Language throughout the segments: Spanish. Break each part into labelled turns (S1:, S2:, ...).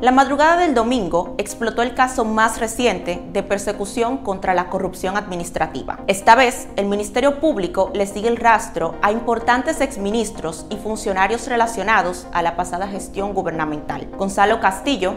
S1: La madrugada del domingo explotó el caso más reciente de persecución contra la corrupción administrativa. Esta vez, el Ministerio Público le sigue el rastro a importantes exministros y funcionarios relacionados a la pasada gestión gubernamental. Gonzalo Castillo,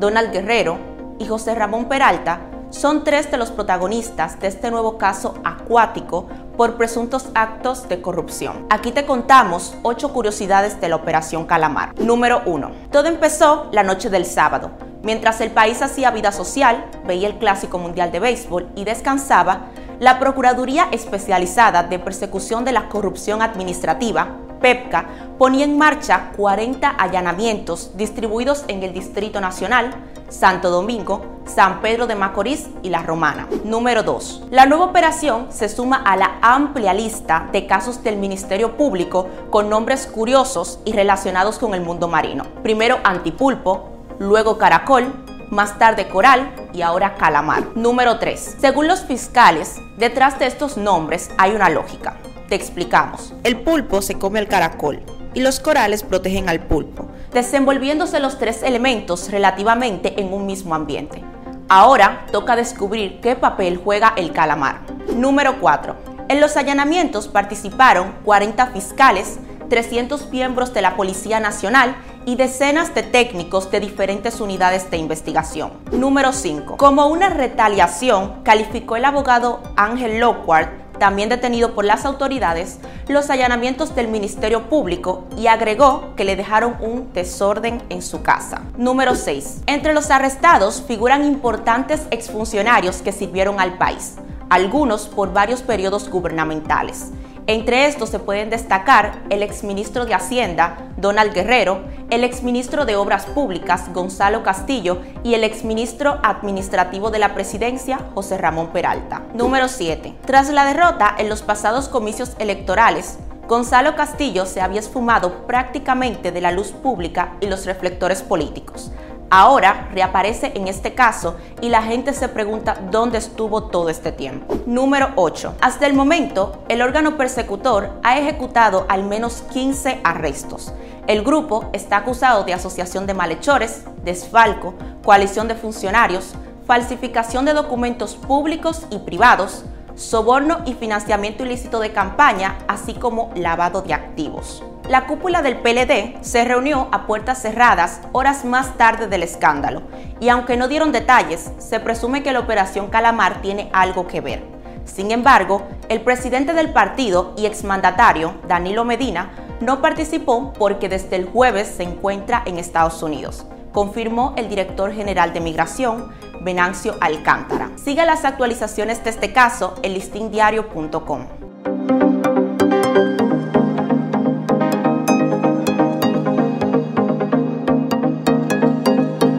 S1: Donald Guerrero y José Ramón Peralta son tres de los protagonistas de este nuevo caso acuático por presuntos actos de corrupción. Aquí te contamos ocho curiosidades de la Operación Calamar. Número 1. Todo empezó la noche del sábado. Mientras el país hacía vida social, veía el Clásico Mundial de Béisbol y descansaba, la Procuraduría Especializada de Persecución de la Corrupción Administrativa PEPCA ponía en marcha 40 allanamientos distribuidos en el Distrito Nacional, Santo Domingo, San Pedro de Macorís y La Romana. Número 2. La nueva operación se suma a la amplia lista de casos del Ministerio Público con nombres curiosos y relacionados con el mundo marino. Primero Antipulpo, luego Caracol, más tarde Coral y ahora Calamar. Número 3. Según los fiscales, detrás de estos nombres hay una lógica. Te explicamos. El pulpo se come al caracol y los corales protegen al pulpo, desenvolviéndose los tres elementos relativamente en un mismo ambiente. Ahora toca descubrir qué papel juega el calamar. Número 4. En los allanamientos participaron 40 fiscales, 300 miembros de la Policía Nacional y decenas de técnicos de diferentes unidades de investigación. Número 5. Como una retaliación, calificó el abogado Ángel Lockhart también detenido por las autoridades, los allanamientos del Ministerio Público y agregó que le dejaron un desorden en su casa. Número 6. Entre los arrestados figuran importantes exfuncionarios que sirvieron al país, algunos por varios periodos gubernamentales. Entre estos se pueden destacar el exministro de Hacienda, Donald Guerrero, el exministro de Obras Públicas, Gonzalo Castillo, y el exministro administrativo de la presidencia, José Ramón Peralta. Número 7. Tras la derrota en los pasados comicios electorales, Gonzalo Castillo se había esfumado prácticamente de la luz pública y los reflectores políticos. Ahora reaparece en este caso y la gente se pregunta dónde estuvo todo este tiempo. Número 8. Hasta el momento, el órgano persecutor ha ejecutado al menos 15 arrestos. El grupo está acusado de asociación de malhechores, desfalco, coalición de funcionarios, falsificación de documentos públicos y privados, soborno y financiamiento ilícito de campaña, así como lavado de activos. La cúpula del PLD se reunió a puertas cerradas horas más tarde del escándalo y aunque no dieron detalles, se presume que la operación Calamar tiene algo que ver. Sin embargo, el presidente del partido y exmandatario, Danilo Medina, no participó porque desde el jueves se encuentra en Estados Unidos, confirmó el director general de Migración, Venancio Alcántara. Siga las actualizaciones de este caso en listindiario.com.